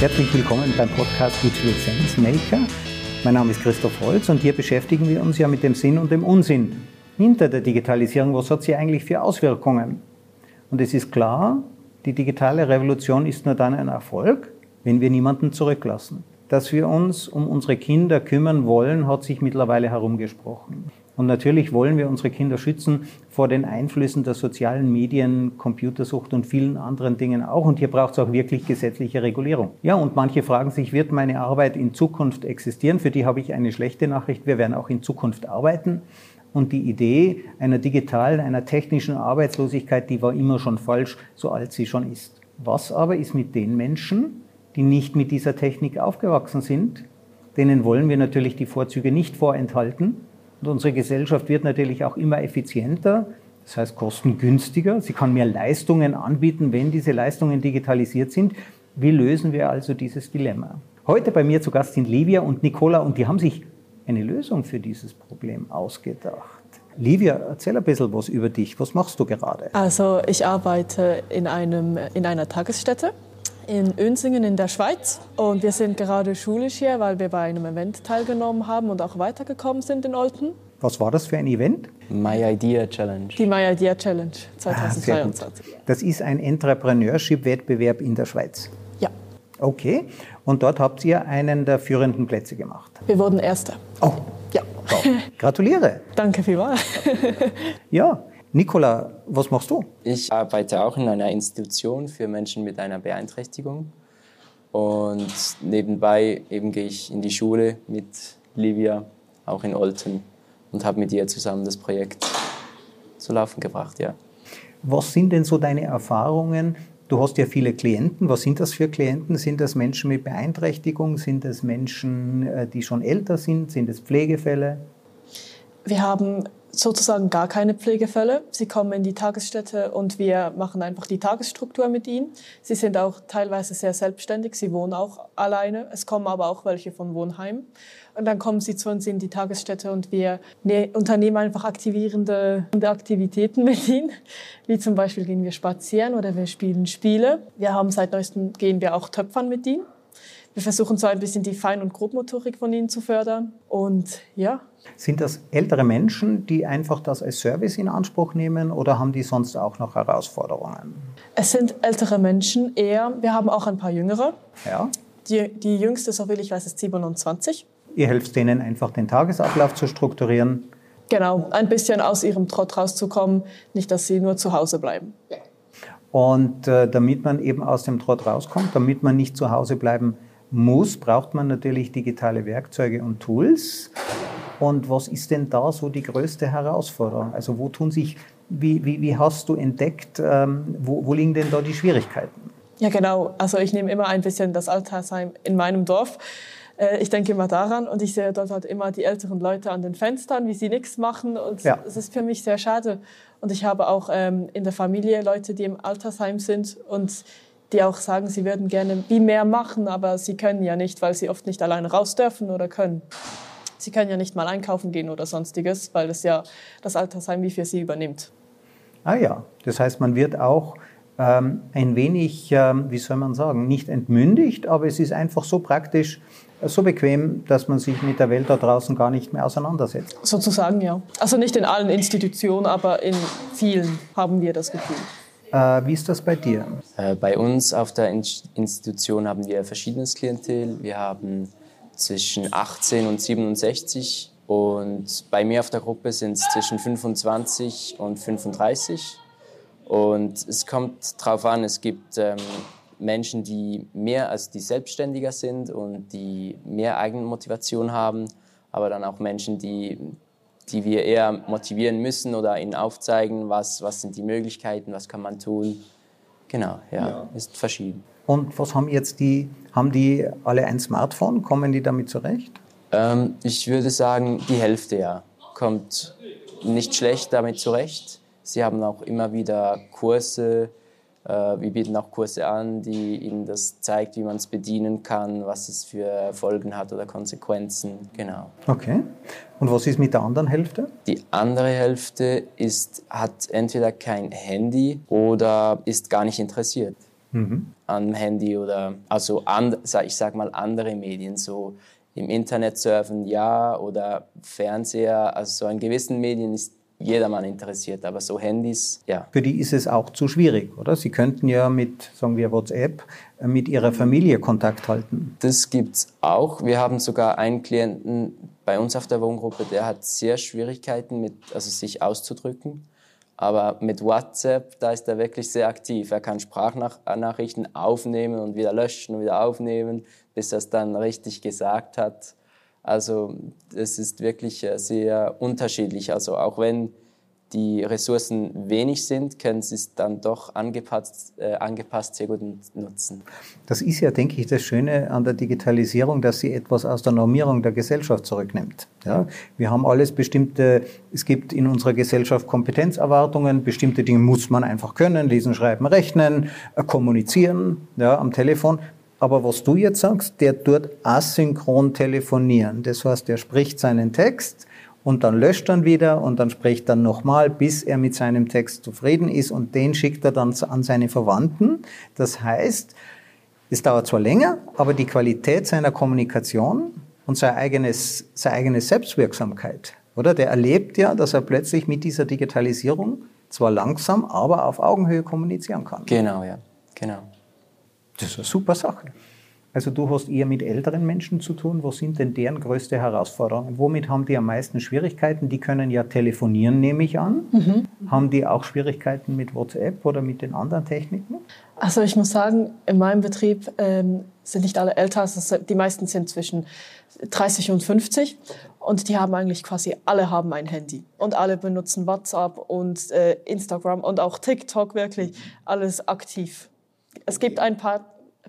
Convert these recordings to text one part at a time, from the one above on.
Herzlich willkommen beim Podcast Digital Sense Maker. Mein Name ist Christoph Holz und hier beschäftigen wir uns ja mit dem Sinn und dem Unsinn hinter der Digitalisierung. Was hat sie eigentlich für Auswirkungen? Und es ist klar, die digitale Revolution ist nur dann ein Erfolg, wenn wir niemanden zurücklassen. Dass wir uns um unsere Kinder kümmern wollen, hat sich mittlerweile herumgesprochen. Und natürlich wollen wir unsere Kinder schützen vor den Einflüssen der sozialen Medien, Computersucht und vielen anderen Dingen auch. Und hier braucht es auch wirklich gesetzliche Regulierung. Ja, und manche fragen sich, wird meine Arbeit in Zukunft existieren? Für die habe ich eine schlechte Nachricht. Wir werden auch in Zukunft arbeiten. Und die Idee einer digitalen, einer technischen Arbeitslosigkeit, die war immer schon falsch, so alt sie schon ist. Was aber ist mit den Menschen, die nicht mit dieser Technik aufgewachsen sind? Denen wollen wir natürlich die Vorzüge nicht vorenthalten. Und unsere Gesellschaft wird natürlich auch immer effizienter, das heißt kostengünstiger. Sie kann mehr Leistungen anbieten, wenn diese Leistungen digitalisiert sind. Wie lösen wir also dieses Dilemma? Heute bei mir zu Gast sind Livia und Nicola und die haben sich eine Lösung für dieses Problem ausgedacht. Livia, erzähl ein bisschen was über dich. Was machst du gerade? Also ich arbeite in, einem, in einer Tagesstätte in Önsingen in der Schweiz und wir sind gerade schulisch hier, weil wir bei einem Event teilgenommen haben und auch weitergekommen sind in Olten. Was war das für ein Event? My Idea Challenge. Die My Idea Challenge 2022. Ah, das ist ein Entrepreneurship-Wettbewerb in der Schweiz. Ja. Okay. Und dort habt ihr einen der führenden Plätze gemacht. Wir wurden Erster. Oh. Ja. Wow. Gratuliere. Danke vielmals. ja. Nicola, was machst du? Ich arbeite auch in einer Institution für Menschen mit einer Beeinträchtigung. Und nebenbei eben gehe ich in die Schule mit Livia, auch in Olten, und habe mit ihr zusammen das Projekt zu laufen gebracht. Ja. Was sind denn so deine Erfahrungen? Du hast ja viele Klienten. Was sind das für Klienten? Sind das Menschen mit Beeinträchtigung? Sind das Menschen, äh, die schon älter sind? Sind es Pflegefälle? Wir haben sozusagen gar keine Pflegefälle. Sie kommen in die Tagesstätte und wir machen einfach die Tagesstruktur mit ihnen. Sie sind auch teilweise sehr selbstständig, sie wohnen auch alleine. Es kommen aber auch welche von Wohnheim. Und dann kommen sie zu uns in die Tagesstätte und wir ne, unternehmen einfach aktivierende Aktivitäten mit ihnen. Wie zum Beispiel gehen wir spazieren oder wir spielen Spiele. Wir haben seit neuestem gehen wir auch töpfern mit ihnen. Wir versuchen so ein bisschen die Fein- und Grobmotorik von ihnen zu fördern. Und ja, sind das ältere Menschen, die einfach das als Service in Anspruch nehmen oder haben die sonst auch noch Herausforderungen? Es sind ältere Menschen eher. Wir haben auch ein paar jüngere. Ja. Die, die jüngste, so will ich weiß, ist 27. Ihr helft denen einfach den Tagesablauf zu strukturieren. Genau, ein bisschen aus ihrem Trott rauszukommen, nicht, dass sie nur zu Hause bleiben. Und äh, damit man eben aus dem Trott rauskommt, damit man nicht zu Hause bleiben muss, braucht man natürlich digitale Werkzeuge und Tools. Und was ist denn da so die größte Herausforderung? Also wo tun sich, wie, wie, wie hast du entdeckt, ähm, wo, wo liegen denn da die Schwierigkeiten? Ja, genau. Also ich nehme immer ein bisschen das Altersheim in meinem Dorf. Äh, ich denke immer daran und ich sehe dort halt immer die älteren Leute an den Fenstern, wie sie nichts machen. Und ja. es ist für mich sehr schade. Und ich habe auch ähm, in der Familie Leute, die im Altersheim sind und die auch sagen, sie würden gerne wie mehr machen, aber sie können ja nicht, weil sie oft nicht alleine raus dürfen oder können. Sie können ja nicht mal einkaufen gehen oder sonstiges, weil es ja das Altersheim wie für Sie übernimmt. Ah ja, das heißt, man wird auch ähm, ein wenig, ähm, wie soll man sagen, nicht entmündigt, aber es ist einfach so praktisch, äh, so bequem, dass man sich mit der Welt da draußen gar nicht mehr auseinandersetzt. Sozusagen, ja. Also nicht in allen Institutionen, aber in vielen haben wir das Gefühl. Äh, wie ist das bei dir? Äh, bei uns auf der Institution haben wir verschiedenes Klientel. Wir haben zwischen 18 und 67 und bei mir auf der Gruppe sind es zwischen 25 und 35. Und es kommt darauf an, es gibt ähm, Menschen, die mehr als die selbstständiger sind und die mehr Eigenmotivation haben, aber dann auch Menschen, die, die wir eher motivieren müssen oder ihnen aufzeigen, was, was sind die Möglichkeiten, was kann man tun. Genau, ja, ja. ist verschieden. Und was haben jetzt die, haben die alle ein Smartphone? Kommen die damit zurecht? Ähm, ich würde sagen, die Hälfte ja. Kommt nicht schlecht damit zurecht. Sie haben auch immer wieder Kurse, äh, wir bieten auch Kurse an, die ihnen das zeigt, wie man es bedienen kann, was es für Folgen hat oder Konsequenzen. Genau. Okay. Und was ist mit der anderen Hälfte? Die andere Hälfte ist, hat entweder kein Handy oder ist gar nicht interessiert. Mhm. am Handy oder also and, ich sag mal andere Medien, so im Internet surfen ja oder Fernseher, also so an gewissen Medien ist jedermann interessiert, aber so Handys, ja. Für die ist es auch zu schwierig, oder? Sie könnten ja mit, sagen wir WhatsApp, äh, mit ihrer Familie Kontakt halten. Das gibt's auch. Wir haben sogar einen Klienten bei uns auf der Wohngruppe, der hat sehr Schwierigkeiten mit, also sich auszudrücken. Aber mit WhatsApp, da ist er wirklich sehr aktiv. Er kann Sprachnachrichten aufnehmen und wieder löschen und wieder aufnehmen, bis er es dann richtig gesagt hat. Also es ist wirklich äh, sehr unterschiedlich. Also auch wenn die Ressourcen wenig sind, können sie es dann doch angepasst, äh, angepasst sehr gut nutzen. Das ist ja, denke ich, das Schöne an der Digitalisierung, dass sie etwas aus der Normierung der Gesellschaft zurücknimmt. Ja, wir haben alles bestimmte, es gibt in unserer Gesellschaft Kompetenzerwartungen, bestimmte Dinge muss man einfach können, lesen, schreiben, rechnen, äh, kommunizieren ja, am Telefon. Aber was du jetzt sagst, der tut asynchron telefonieren. Das heißt, er spricht seinen Text und dann löscht dann wieder und dann spricht dann nochmal, bis er mit seinem Text zufrieden ist und den schickt er dann an seine Verwandten. Das heißt, es dauert zwar länger, aber die Qualität seiner Kommunikation und seine, eigenes, seine eigene Selbstwirksamkeit, oder? Der erlebt ja, dass er plötzlich mit dieser Digitalisierung zwar langsam, aber auf Augenhöhe kommunizieren kann. Genau, ja, genau. Das ist eine super Sache. Also du hast eher mit älteren Menschen zu tun. Was sind denn deren größte Herausforderungen? Womit haben die am meisten Schwierigkeiten? Die können ja telefonieren, nehme ich an. Mhm. Haben die auch Schwierigkeiten mit WhatsApp oder mit den anderen Techniken? Also ich muss sagen, in meinem Betrieb ähm, sind nicht alle älter. Also die meisten sind zwischen 30 und 50 und die haben eigentlich quasi alle haben ein Handy und alle benutzen WhatsApp und äh, Instagram und auch TikTok wirklich alles aktiv. Es gibt ein paar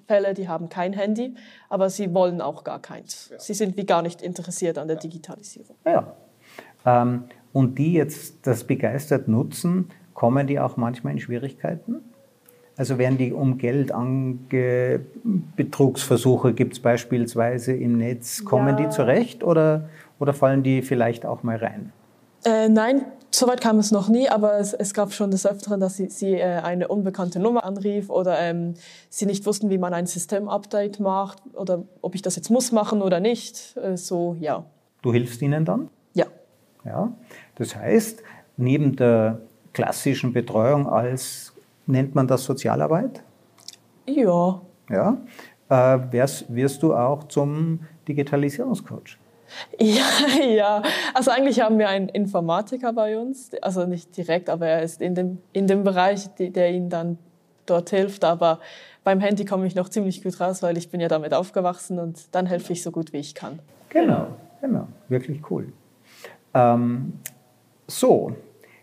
Fälle, die haben kein Handy, aber sie wollen auch gar keins. Sie sind wie gar nicht interessiert an der Digitalisierung. Ja. Ähm, und die jetzt das begeistert nutzen, kommen die auch manchmal in Schwierigkeiten? Also werden die um Geld ange Betrugsversuche gibt es beispielsweise im Netz, kommen ja. die zurecht oder, oder fallen die vielleicht auch mal rein? Äh, nein, Soweit kam es noch nie, aber es, es gab schon des Öfteren, dass sie, sie äh, eine unbekannte Nummer anrief oder ähm, sie nicht wussten, wie man ein System-Update macht oder ob ich das jetzt muss machen oder nicht. Äh, so, ja. Du hilfst ihnen dann? Ja. Ja. Das heißt, neben der klassischen Betreuung als, nennt man das Sozialarbeit? Ja. Ja. Äh, wirst, wirst du auch zum Digitalisierungscoach? Ja, ja. Also eigentlich haben wir einen Informatiker bei uns, also nicht direkt, aber er ist in dem, in dem Bereich, der ihnen dann dort hilft. Aber beim Handy komme ich noch ziemlich gut raus, weil ich bin ja damit aufgewachsen und dann helfe ich so gut, wie ich kann. Genau, genau. Wirklich cool. Ähm, so,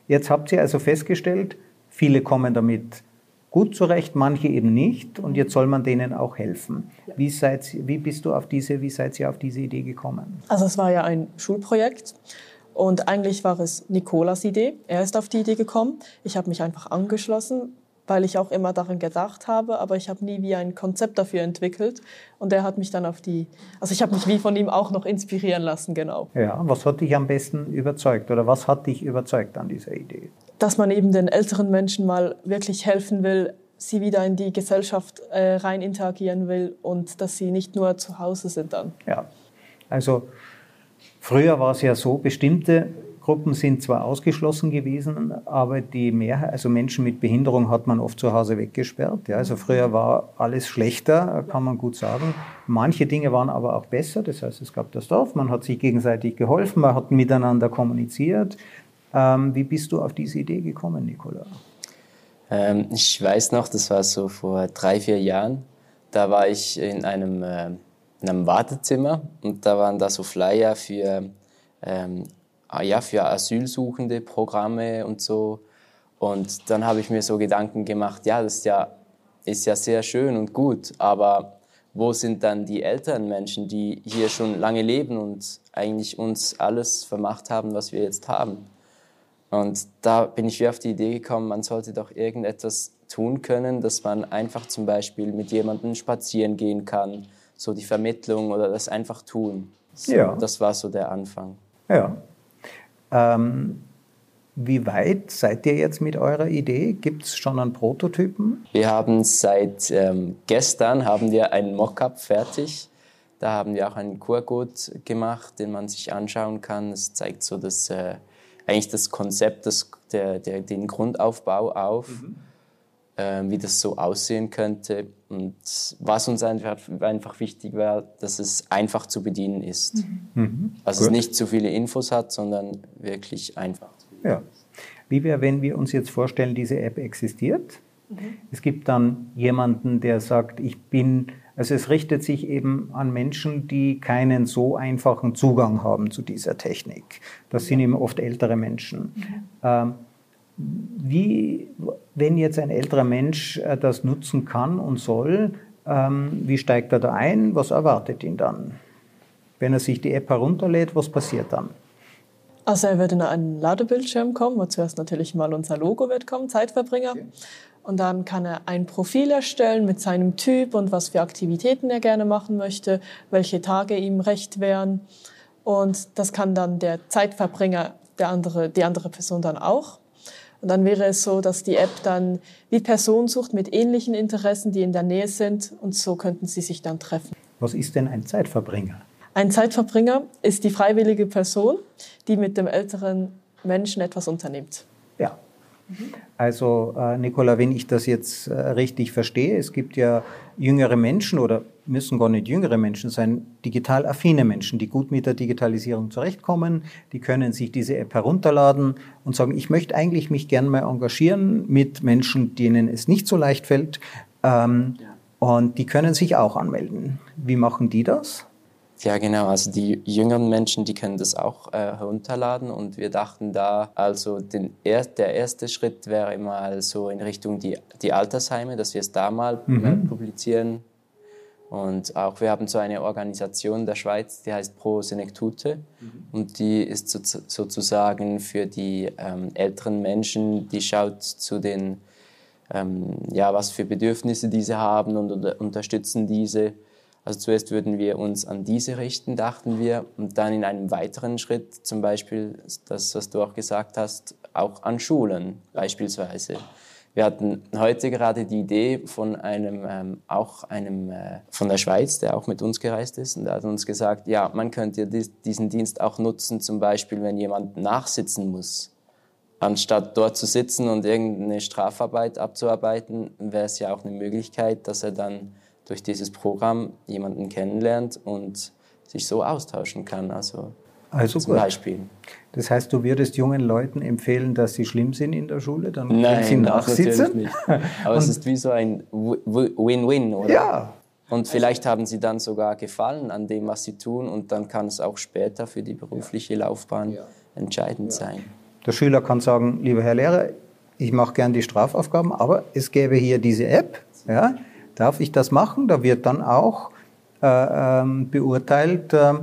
jetzt habt ihr also festgestellt, viele kommen damit gut zurecht, manche eben nicht und jetzt soll man denen auch helfen. Wie, seid, wie bist du auf diese, wie seid ihr auf diese Idee gekommen? Also es war ja ein Schulprojekt und eigentlich war es Nikolas Idee. Er ist auf die Idee gekommen. Ich habe mich einfach angeschlossen, weil ich auch immer daran gedacht habe, aber ich habe nie wie ein Konzept dafür entwickelt. Und er hat mich dann auf die, also ich habe mich wie von ihm auch noch inspirieren lassen, genau. Ja, was hat dich am besten überzeugt oder was hat dich überzeugt an dieser Idee? Dass man eben den älteren Menschen mal wirklich helfen will, sie wieder in die Gesellschaft äh, rein interagieren will und dass sie nicht nur zu Hause sind dann. Ja, also früher war es ja so, bestimmte Gruppen sind zwar ausgeschlossen gewesen, aber die Mehrheit, also Menschen mit Behinderung hat man oft zu Hause weggesperrt. Ja, also früher war alles schlechter, kann man gut sagen. Manche Dinge waren aber auch besser. Das heißt, es gab das Dorf, man hat sich gegenseitig geholfen, man hat miteinander kommuniziert. Ähm, wie bist du auf diese Idee gekommen, Nicola? Ähm, ich weiß noch, das war so vor drei, vier Jahren. Da war ich in einem, äh, in einem Wartezimmer und da waren da so Flyer für, ähm, ah ja, für Asylsuchende Programme und so. Und dann habe ich mir so Gedanken gemacht, ja, das ist ja, ist ja sehr schön und gut, aber wo sind dann die älteren Menschen, die hier schon lange leben und eigentlich uns alles vermacht haben, was wir jetzt haben? Und da bin ich wie auf die Idee gekommen, man sollte doch irgendetwas tun können, dass man einfach zum Beispiel mit jemandem spazieren gehen kann, so die Vermittlung oder das einfach tun. So, ja. Das war so der Anfang. Ja. Ähm, Wie weit seid ihr jetzt mit eurer Idee? Gibt es schon einen Prototypen? Wir haben seit ähm, gestern haben wir einen Mockup fertig. Da haben wir auch einen QR-Code gemacht, den man sich anschauen kann. Es zeigt so das, äh, eigentlich das Konzept, das, der, der, den Grundaufbau auf, mhm. äh, wie das so aussehen könnte. Und was uns einfach, einfach wichtig war, dass es einfach zu bedienen ist. Mhm. mhm. Also es nicht zu viele Infos hat, sondern wirklich einfach. Ja. Wie wäre, wenn wir uns jetzt vorstellen, diese App existiert? Mhm. Es gibt dann jemanden, der sagt, ich bin, also es richtet sich eben an Menschen, die keinen so einfachen Zugang haben zu dieser Technik. Das sind eben oft ältere Menschen. Mhm. Ähm, wie, wenn jetzt ein älterer Mensch äh, das nutzen kann und soll, ähm, wie steigt er da ein? Was erwartet ihn dann? Wenn er sich die App herunterlädt, was passiert dann? Also er wird in einen Ladebildschirm kommen, wo zuerst natürlich mal unser Logo wird kommen, Zeitverbringer. Und dann kann er ein Profil erstellen mit seinem Typ und was für Aktivitäten er gerne machen möchte, welche Tage ihm recht wären. Und das kann dann der Zeitverbringer, der andere, die andere Person dann auch. Und dann wäre es so, dass die App dann wie Personen sucht mit ähnlichen Interessen, die in der Nähe sind. Und so könnten sie sich dann treffen. Was ist denn ein Zeitverbringer? Ein Zeitverbringer ist die freiwillige Person, die mit dem älteren Menschen etwas unternimmt. Ja. Also äh, Nicola, wenn ich das jetzt äh, richtig verstehe, es gibt ja jüngere Menschen oder müssen gar nicht jüngere Menschen sein, digital affine Menschen, die gut mit der Digitalisierung zurechtkommen, die können sich diese App herunterladen und sagen, ich möchte eigentlich mich gern mal engagieren mit Menschen, denen es nicht so leicht fällt. Ähm, und die können sich auch anmelden. Wie machen die das? Ja, genau. Also die jüngeren Menschen, die können das auch äh, herunterladen und wir dachten da, also den er, der erste Schritt wäre mal so in Richtung die, die Altersheime, dass wir es da mal mhm. äh, publizieren. Und auch wir haben so eine Organisation der Schweiz, die heißt Pro Senectute mhm. und die ist so, sozusagen für die ähm, älteren Menschen, die schaut zu den, ähm, ja, was für Bedürfnisse diese haben und unter, unterstützen diese also zuerst würden wir uns an diese richten, dachten wir, und dann in einem weiteren Schritt, zum Beispiel das, was du auch gesagt hast, auch an Schulen beispielsweise. Wir hatten heute gerade die Idee von einem, ähm, auch einem äh, von der Schweiz, der auch mit uns gereist ist, und der hat uns gesagt, ja, man könnte diesen Dienst auch nutzen, zum Beispiel, wenn jemand nachsitzen muss. Anstatt dort zu sitzen und irgendeine Strafarbeit abzuarbeiten, wäre es ja auch eine Möglichkeit, dass er dann durch dieses Programm jemanden kennenlernt und sich so austauschen kann. Also, also zum gut. Beispiel. Das heißt, du würdest jungen Leuten empfehlen, dass sie schlimm sind in der Schule, dann Nein, sie nachsitzen? nicht. Aber es ist wie so ein Win-Win, oder? Ja. Und vielleicht haben sie dann sogar Gefallen an dem, was sie tun und dann kann es auch später für die berufliche Laufbahn ja. entscheidend ja. sein. Der Schüler kann sagen, lieber Herr Lehrer, ich mache gern die Strafaufgaben, aber es gäbe hier diese App, ja, Darf ich das machen? Da wird dann auch äh, ähm, beurteilt, äh,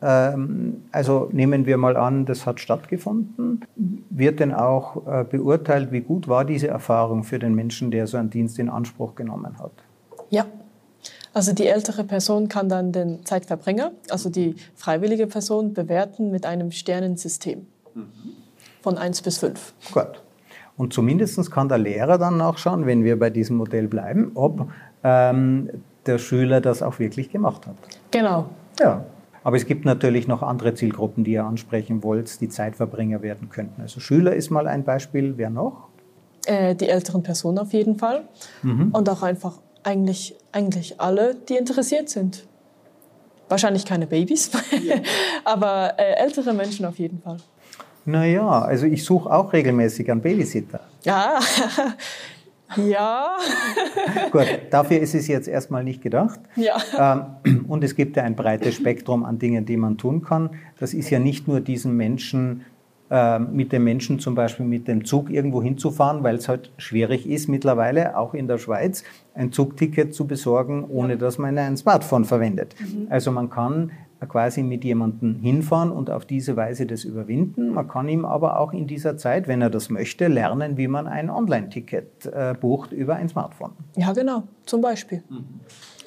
ähm, also nehmen wir mal an, das hat stattgefunden, wird denn auch äh, beurteilt, wie gut war diese Erfahrung für den Menschen, der so einen Dienst in Anspruch genommen hat? Ja, also die ältere Person kann dann den Zeitverbringer, also die freiwillige Person, bewerten mit einem Sternensystem mhm. von 1 bis 5. Gut. Und zumindest kann der Lehrer dann nachschauen, wenn wir bei diesem Modell bleiben, ob ähm, der Schüler das auch wirklich gemacht hat. Genau. Ja. Aber es gibt natürlich noch andere Zielgruppen, die ihr ansprechen wollt, die Zeitverbringer werden könnten. Also Schüler ist mal ein Beispiel. Wer noch? Äh, die älteren Personen auf jeden Fall. Mhm. Und auch einfach eigentlich, eigentlich alle, die interessiert sind. Wahrscheinlich keine Babys, ja. aber äh, ältere Menschen auf jeden Fall. Naja, also ich suche auch regelmäßig einen Babysitter. Ja, Ja. Gut, dafür ist es jetzt erstmal nicht gedacht. Ja. Ähm, und es gibt ja ein breites Spektrum an Dingen, die man tun kann. Das ist ja nicht nur diesen Menschen, ähm, mit dem Menschen zum Beispiel mit dem Zug irgendwo hinzufahren, weil es halt schwierig ist mittlerweile, auch in der Schweiz, ein Zugticket zu besorgen, ohne dass man ein Smartphone verwendet. Mhm. Also man kann quasi mit jemandem hinfahren und auf diese Weise das überwinden. Man kann ihm aber auch in dieser Zeit, wenn er das möchte, lernen, wie man ein Online-Ticket äh, bucht über ein Smartphone. Ja, genau, zum Beispiel. Mhm.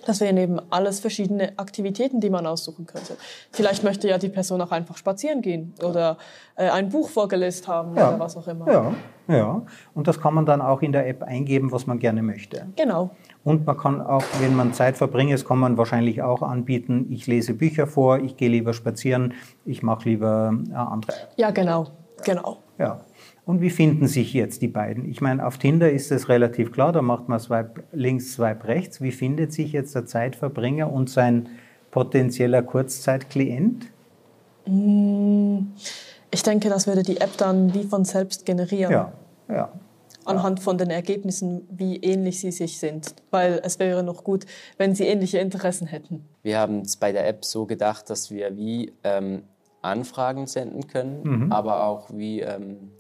Das wären eben alles verschiedene Aktivitäten, die man aussuchen könnte. Vielleicht möchte ja die Person auch einfach spazieren gehen oder äh, ein Buch vorgelesen haben ja. oder was auch immer. Ja, ja. Und das kann man dann auch in der App eingeben, was man gerne möchte. Genau. Und man kann auch, wenn man Zeit verbringt, kann man wahrscheinlich auch anbieten, ich lese Bücher vor, ich gehe lieber spazieren, ich mache lieber äh, andere. Ja, genau, genau. Ja. Und wie finden sich jetzt die beiden? Ich meine, auf Tinder ist es relativ klar, da macht man Swipe links, Swipe rechts. Wie findet sich jetzt der Zeitverbringer und sein potenzieller Kurzzeitklient? Mm, ich denke, das würde die App dann wie von selbst generieren. Ja, ja. Anhand von den Ergebnissen, wie ähnlich sie sich sind. Weil es wäre noch gut, wenn sie ähnliche Interessen hätten. Wir haben es bei der App so gedacht, dass wir wie ähm, Anfragen senden können, mhm. aber auch wie ähm,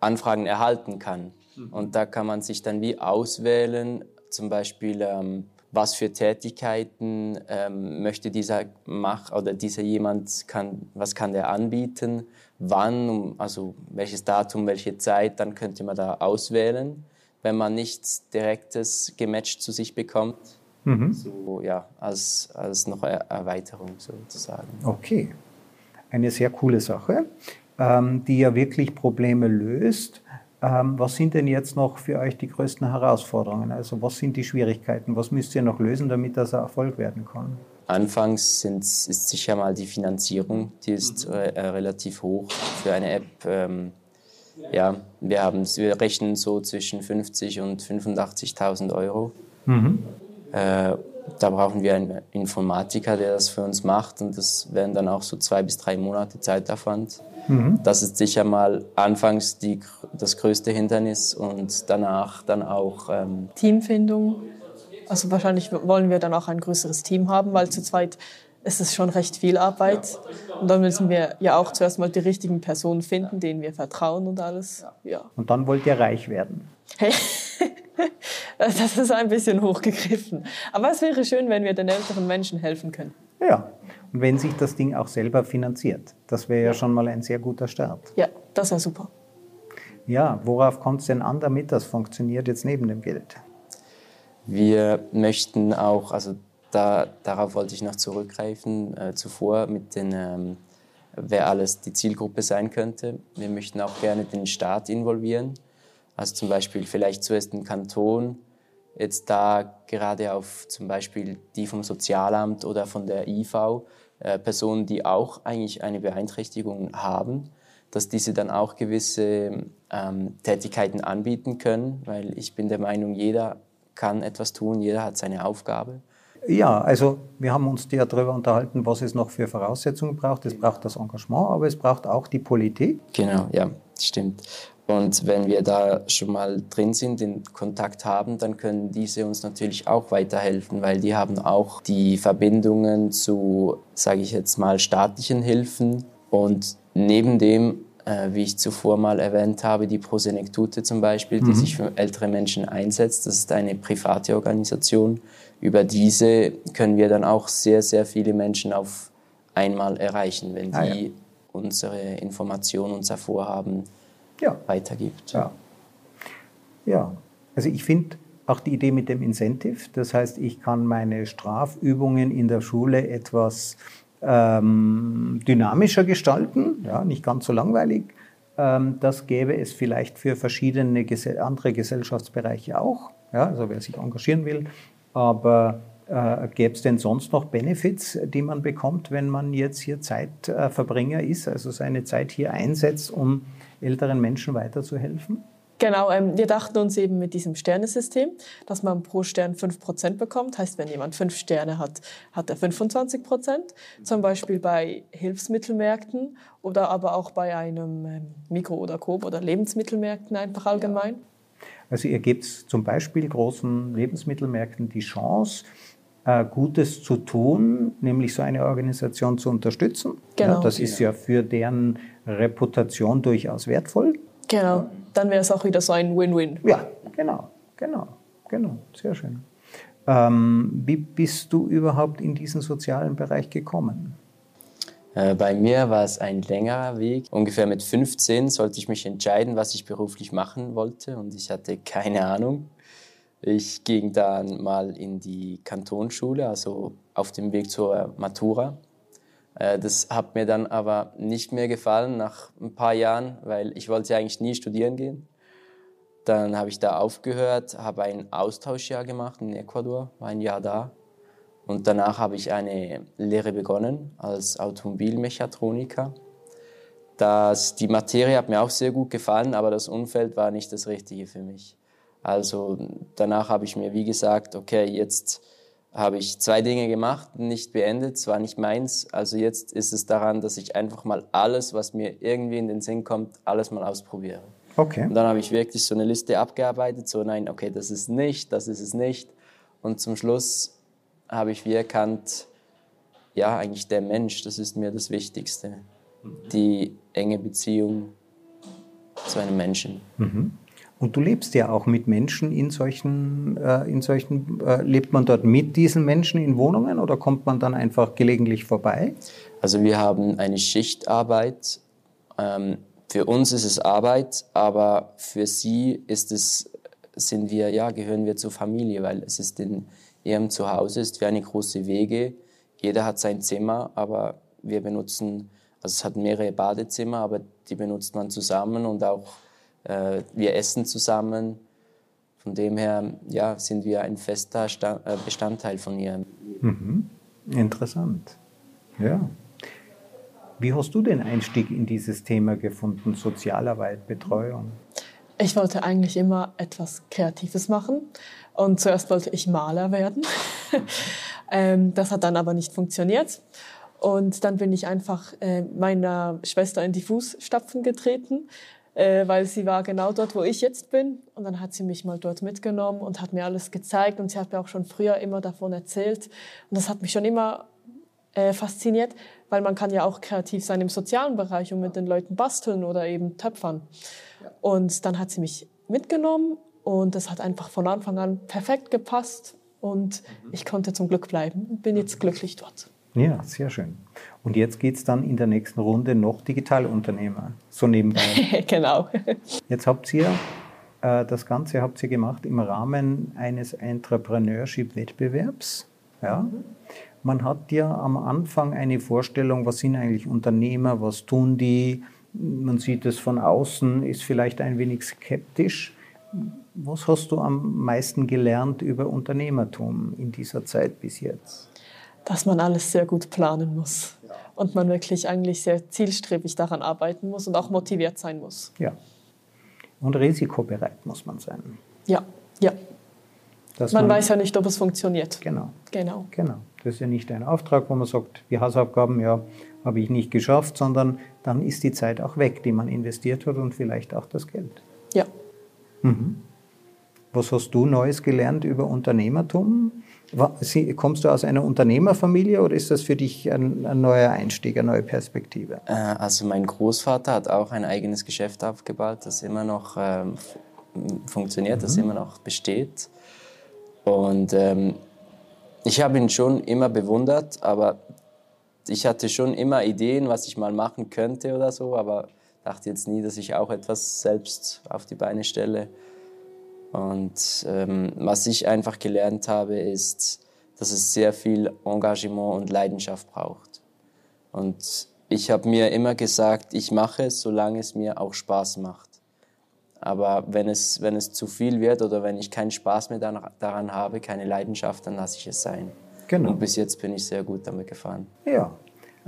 Anfragen erhalten kann. Mhm. Und da kann man sich dann wie auswählen, zum Beispiel, ähm, was für Tätigkeiten ähm, möchte dieser Mach oder dieser jemand kann, was kann der anbieten, wann, also welches Datum, welche Zeit, dann könnte man da auswählen, wenn man nichts Direktes gematcht zu sich bekommt. Mhm. So, ja, als, als noch Erweiterung sozusagen. Okay, eine sehr coole Sache ähm, die ja wirklich Probleme löst. Ähm, was sind denn jetzt noch für euch die größten Herausforderungen? Also was sind die Schwierigkeiten? Was müsst ihr noch lösen, damit das ein Erfolg werden kann? Anfangs sind, ist sicher mal die Finanzierung, die ist mhm. äh, relativ hoch für eine App. Ähm, ja, wir, haben, wir rechnen so zwischen 50 und 85.000 Euro. Mhm. Äh, da brauchen wir einen Informatiker, der das für uns macht und das wären dann auch so zwei bis drei Monate Zeitaufwand. Mhm. Das ist sicher mal anfangs die, das größte Hindernis und danach dann auch ähm Teamfindung. Also wahrscheinlich wollen wir dann auch ein größeres Team haben, weil zu zweit ist es schon recht viel Arbeit. Und dann müssen wir ja auch zuerst mal die richtigen Personen finden, denen wir vertrauen und alles. Ja. Und dann wollt ihr reich werden. Hey. Das ist ein bisschen hochgegriffen. Aber es wäre schön, wenn wir den älteren Menschen helfen können. Ja, und wenn sich das Ding auch selber finanziert. Das wäre ja schon mal ein sehr guter Start. Ja, das wäre super. Ja, worauf kommt es denn an, damit das funktioniert jetzt neben dem Geld? Wir möchten auch, also da, darauf wollte ich noch zurückgreifen, äh, zuvor mit den, ähm, wer alles die Zielgruppe sein könnte. Wir möchten auch gerne den Staat involvieren. Also zum Beispiel vielleicht zuerst den Kanton, jetzt da gerade auf zum Beispiel die vom Sozialamt oder von der IV, äh, Personen, die auch eigentlich eine Beeinträchtigung haben, dass diese dann auch gewisse ähm, Tätigkeiten anbieten können, weil ich bin der Meinung, jeder kann etwas tun, jeder hat seine Aufgabe. Ja, also wir haben uns ja darüber unterhalten, was es noch für Voraussetzungen braucht. Es braucht das Engagement, aber es braucht auch die Politik. Genau, ja, stimmt. Und wenn wir da schon mal drin sind, in Kontakt haben, dann können diese uns natürlich auch weiterhelfen, weil die haben auch die Verbindungen zu, sage ich jetzt mal, staatlichen Hilfen. Und neben dem, äh, wie ich zuvor mal erwähnt habe, die Prosenektute zum Beispiel, die mhm. sich für ältere Menschen einsetzt, das ist eine private Organisation. Über diese können wir dann auch sehr, sehr viele Menschen auf einmal erreichen, wenn die ah, ja. unsere Informationen, unser Vorhaben ja. weitergibt. Ja. ja, also ich finde auch die Idee mit dem Incentive, das heißt, ich kann meine Strafübungen in der Schule etwas ähm, dynamischer gestalten, ja, nicht ganz so langweilig. Ähm, das gäbe es vielleicht für verschiedene andere Gesellschaftsbereiche auch, ja, also wer sich engagieren will. Aber äh, gäbe es denn sonst noch Benefits, die man bekommt, wenn man jetzt hier Zeitverbringer ist, also seine Zeit hier einsetzt, um älteren Menschen weiterzuhelfen? Genau, ähm, wir dachten uns eben mit diesem Sternesystem, dass man pro Stern 5% bekommt. Heißt, wenn jemand fünf Sterne hat, hat er 25%. Zum Beispiel bei Hilfsmittelmärkten oder aber auch bei einem ähm, Mikro- oder Coop- oder Lebensmittelmärkten einfach allgemein. Also ihr gebt zum Beispiel großen Lebensmittelmärkten die Chance, äh, Gutes zu tun, nämlich so eine Organisation zu unterstützen. Genau. Ja, das ist ja für deren Reputation durchaus wertvoll. Genau, dann wäre es auch wieder so ein Win-Win. Ja, genau, genau, genau, sehr schön. Ähm, wie bist du überhaupt in diesen sozialen Bereich gekommen? Äh, bei mir war es ein längerer Weg. Ungefähr mit 15 sollte ich mich entscheiden, was ich beruflich machen wollte und ich hatte keine Ahnung. Ich ging dann mal in die Kantonsschule, also auf dem Weg zur Matura. Äh, das hat mir dann aber nicht mehr gefallen nach ein paar Jahren, weil ich wollte eigentlich nie studieren gehen. Dann habe ich da aufgehört, habe ein Austauschjahr gemacht in Ecuador, war ein Jahr da. Und danach habe ich eine Lehre begonnen als Automobilmechatroniker. Das, die Materie hat mir auch sehr gut gefallen, aber das Umfeld war nicht das Richtige für mich. Also danach habe ich mir wie gesagt, okay, jetzt habe ich zwei Dinge gemacht, nicht beendet, es war nicht meins. Also jetzt ist es daran, dass ich einfach mal alles, was mir irgendwie in den Sinn kommt, alles mal ausprobiere. Okay. Und dann habe ich wirklich so eine Liste abgearbeitet, so nein, okay, das ist nicht, das ist es nicht. Und zum Schluss habe ich wie erkannt, ja, eigentlich der Mensch, das ist mir das Wichtigste. Die enge Beziehung zu einem Menschen. Mhm. Und du lebst ja auch mit Menschen in solchen, äh, in solchen äh, lebt man dort mit diesen Menschen in Wohnungen oder kommt man dann einfach gelegentlich vorbei? Also wir haben eine Schichtarbeit. Ähm, für uns ist es Arbeit, aber für sie ist es, sind wir, ja, gehören wir zur Familie, weil es ist in ihrem Zuhause, ist wie eine große Wege. Jeder hat sein Zimmer, aber wir benutzen, also es hat mehrere Badezimmer, aber die benutzt man zusammen und auch äh, wir essen zusammen. Von dem her ja, sind wir ein fester äh, Bestandteil von ihr. Mhm. Interessant. Ja. Wie hast du den Einstieg in dieses Thema gefunden, Sozialarbeit, Betreuung? Ich wollte eigentlich immer etwas Kreatives machen und zuerst wollte ich Maler werden. Ähm, das hat dann aber nicht funktioniert. Und dann bin ich einfach äh, meiner Schwester in die Fußstapfen getreten äh, weil sie war genau dort, wo ich jetzt bin. Und dann hat sie mich mal dort mitgenommen und hat mir alles gezeigt. Und sie hat mir auch schon früher immer davon erzählt. Und das hat mich schon immer äh, fasziniert, weil man kann ja auch kreativ sein im sozialen Bereich und mit den Leuten basteln oder eben töpfern. Und dann hat sie mich mitgenommen und das hat einfach von Anfang an perfekt gepasst. Und ich konnte zum Glück bleiben und bin jetzt glücklich dort. Ja, sehr schön. Und jetzt geht es dann in der nächsten Runde noch Digitalunternehmer, so nebenbei. genau. Jetzt habt ihr äh, das Ganze habt ihr gemacht im Rahmen eines Entrepreneurship-Wettbewerbs. Ja? Man hat ja am Anfang eine Vorstellung, was sind eigentlich Unternehmer, was tun die. Man sieht es von außen, ist vielleicht ein wenig skeptisch. Was hast du am meisten gelernt über Unternehmertum in dieser Zeit bis jetzt? Dass man alles sehr gut planen muss und man wirklich eigentlich sehr zielstrebig daran arbeiten muss und auch motiviert sein muss. Ja. Und risikobereit muss man sein. Ja, ja. man, man weiß ja nicht, ob es funktioniert. Genau. Genau. Genau. Das ist ja nicht ein Auftrag, wo man sagt, die Hausaufgaben, ja, habe ich nicht geschafft, sondern dann ist die Zeit auch weg, die man investiert hat und vielleicht auch das Geld. Ja. Mhm. Was hast du Neues gelernt über Unternehmertum? Kommst du aus einer Unternehmerfamilie oder ist das für dich ein, ein neuer Einstieg, eine neue Perspektive? Äh, also mein Großvater hat auch ein eigenes Geschäft aufgebaut, das immer noch ähm, funktioniert, mhm. das immer noch besteht. Und ähm, ich habe ihn schon immer bewundert, aber ich hatte schon immer Ideen, was ich mal machen könnte oder so, aber dachte jetzt nie, dass ich auch etwas selbst auf die Beine stelle. Und ähm, was ich einfach gelernt habe, ist, dass es sehr viel Engagement und Leidenschaft braucht. Und ich habe mir immer gesagt, ich mache es, solange es mir auch Spaß macht. Aber wenn es, wenn es zu viel wird oder wenn ich keinen Spaß mehr daran habe, keine Leidenschaft, dann lasse ich es sein. Genau. Und bis jetzt bin ich sehr gut damit gefahren. Ja,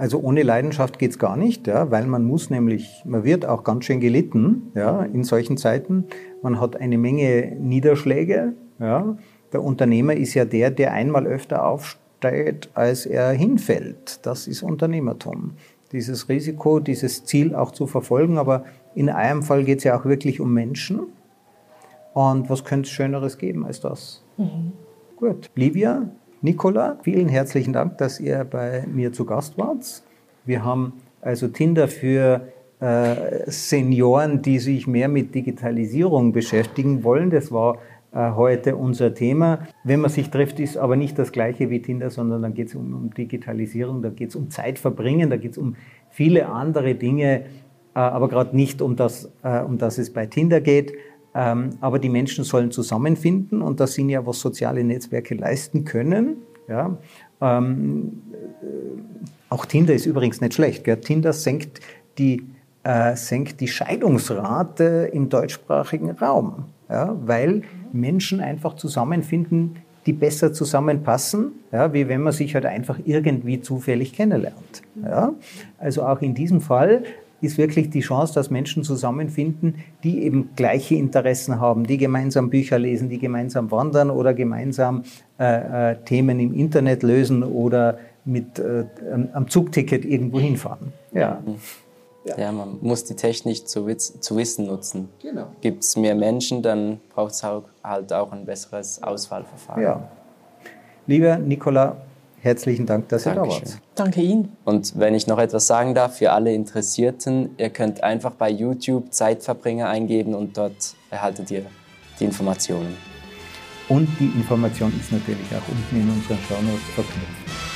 also ohne Leidenschaft geht es gar nicht, ja, weil man muss nämlich, man wird auch ganz schön gelitten ja, in solchen Zeiten. Man hat eine Menge Niederschläge. Ja. Der Unternehmer ist ja der, der einmal öfter aufsteigt, als er hinfällt. Das ist Unternehmertum. Dieses Risiko, dieses Ziel auch zu verfolgen. Aber in einem Fall geht es ja auch wirklich um Menschen. Und was könnte es Schöneres geben als das? Mhm. Gut. Livia, Nicola, vielen herzlichen Dank, dass ihr bei mir zu Gast wart. Wir haben also Tinder für äh, Senioren, die sich mehr mit Digitalisierung beschäftigen wollen. Das war äh, heute unser Thema. Wenn man sich trifft, ist aber nicht das gleiche wie Tinder, sondern dann geht es um, um, Digitalisierung, da geht es um Zeitverbringen, da geht es um viele andere Dinge, äh, aber gerade nicht um das, äh, um das es bei Tinder geht. Ähm, aber die Menschen sollen zusammenfinden und das sind ja, was soziale Netzwerke leisten können. Ja. Ähm, äh, auch Tinder ist übrigens nicht schlecht. Gell? Tinder senkt die, äh, senkt die Scheidungsrate im deutschsprachigen Raum, ja, weil Menschen einfach zusammenfinden, die besser zusammenpassen, ja, wie wenn man sich halt einfach irgendwie zufällig kennenlernt. Ja. Also auch in diesem Fall ist wirklich die Chance, dass Menschen zusammenfinden, die eben gleiche Interessen haben, die gemeinsam Bücher lesen, die gemeinsam wandern oder gemeinsam äh, äh, Themen im Internet lösen oder mit äh, am Zugticket irgendwo hinfahren. Ja. Ja. ja. man muss die Technik zu, zu Wissen nutzen. Genau. Gibt es mehr Menschen, dann braucht es halt auch ein besseres Auswahlverfahren. Ja. Lieber Nicola, herzlichen Dank, dass Dankeschön. ihr da wart. Danke Ihnen. Und wenn ich noch etwas sagen darf, für alle Interessierten, ihr könnt einfach bei YouTube Zeitverbringer eingeben und dort erhaltet ihr die Informationen. Und die Information ist natürlich auch unten in unseren Show Notes verknüpft.